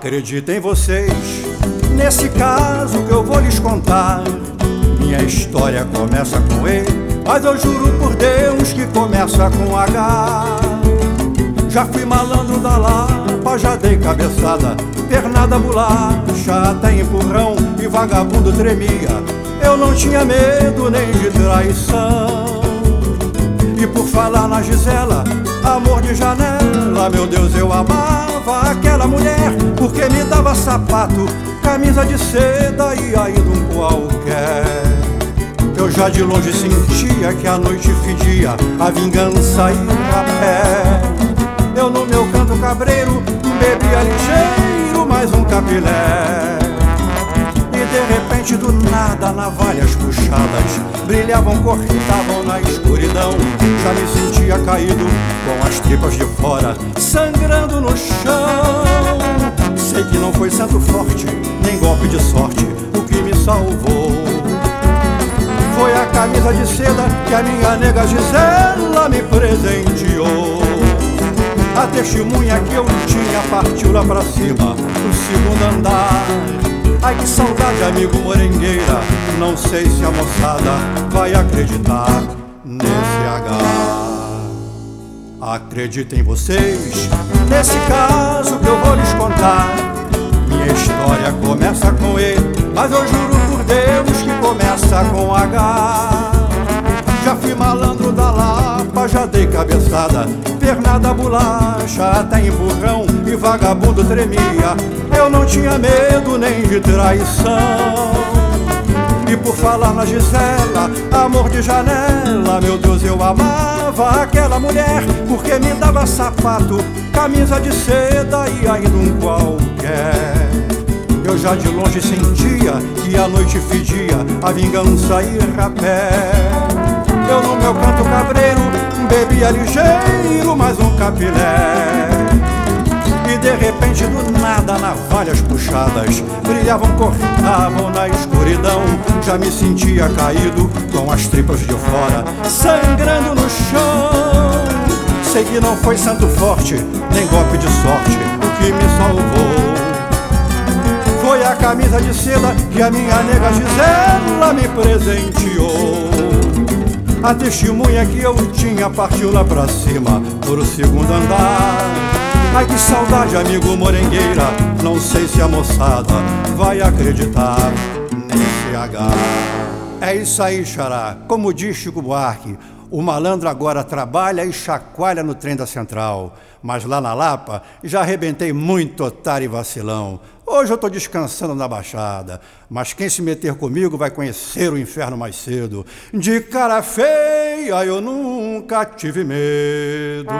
Acreditem vocês, nesse caso que eu vou lhes contar. Minha história começa com E, mas eu juro por Deus que começa com H. Já fui malandro da Lapa, já dei cabeçada, pernada bolacha, até empurrão e vagabundo tremia. Eu não tinha medo nem de traição. E por falar na Gisela, amor de janela, meu Deus, eu amava sapato, camisa de seda e ainda um qualquer. Eu já de longe sentia que a noite fedia, a vingança ia a pé. Eu no meu canto cabreiro, bebia ligeiro mais um capilé. E de repente do nada navalhas puxadas Brilhavam, cortavam na escuridão Já me sentia caído com as tripas de fora Sangrando no chão que não foi santo forte, nem golpe de sorte O que me salvou Foi a camisa de seda que a minha nega Gisela me presenteou a testemunha que eu tinha partiu lá pra cima, pro segundo andar. Ai que saudade, amigo morengueira. Não sei se a moçada vai acreditar nesse H. Acreditem vocês, nesse caso que eu vou lhes contar. Começa com E, mas eu juro por Deus que começa com H. Já fui malandro da Lapa, já dei cabeçada, pernada bolacha, até empurrão e vagabundo tremia. Eu não tinha medo nem de traição. E por falar na Gisela, amor de janela, meu Deus, eu amava aquela mulher, porque me dava sapato, camisa de seda e ainda um qualquer. Já de longe sentia que a noite fedia, a vingança ir a pé. Eu no meu canto cabreiro bebia ligeiro mais um capilé. E de repente do nada navalhas puxadas Brilhavam, cortavam na escuridão. Já me sentia caído com as tripas de fora Sangrando no chão. Sei que não foi santo forte, nem golpe de sorte O que me salvou a camisa de seda que a minha nega Gisela me presenteou a testemunha que eu tinha partiu lá pra cima, por segundo andar. Ai que saudade, amigo morengueira, não sei se a moçada vai acreditar nesse H. É isso aí, xará. Como diz Chico Buarque, o malandro agora trabalha e chacoalha no trem da central. Mas lá na Lapa já arrebentei muito otário e vacilão. Hoje eu tô descansando na Baixada, mas quem se meter comigo vai conhecer o inferno mais cedo. De cara feia eu nunca tive medo.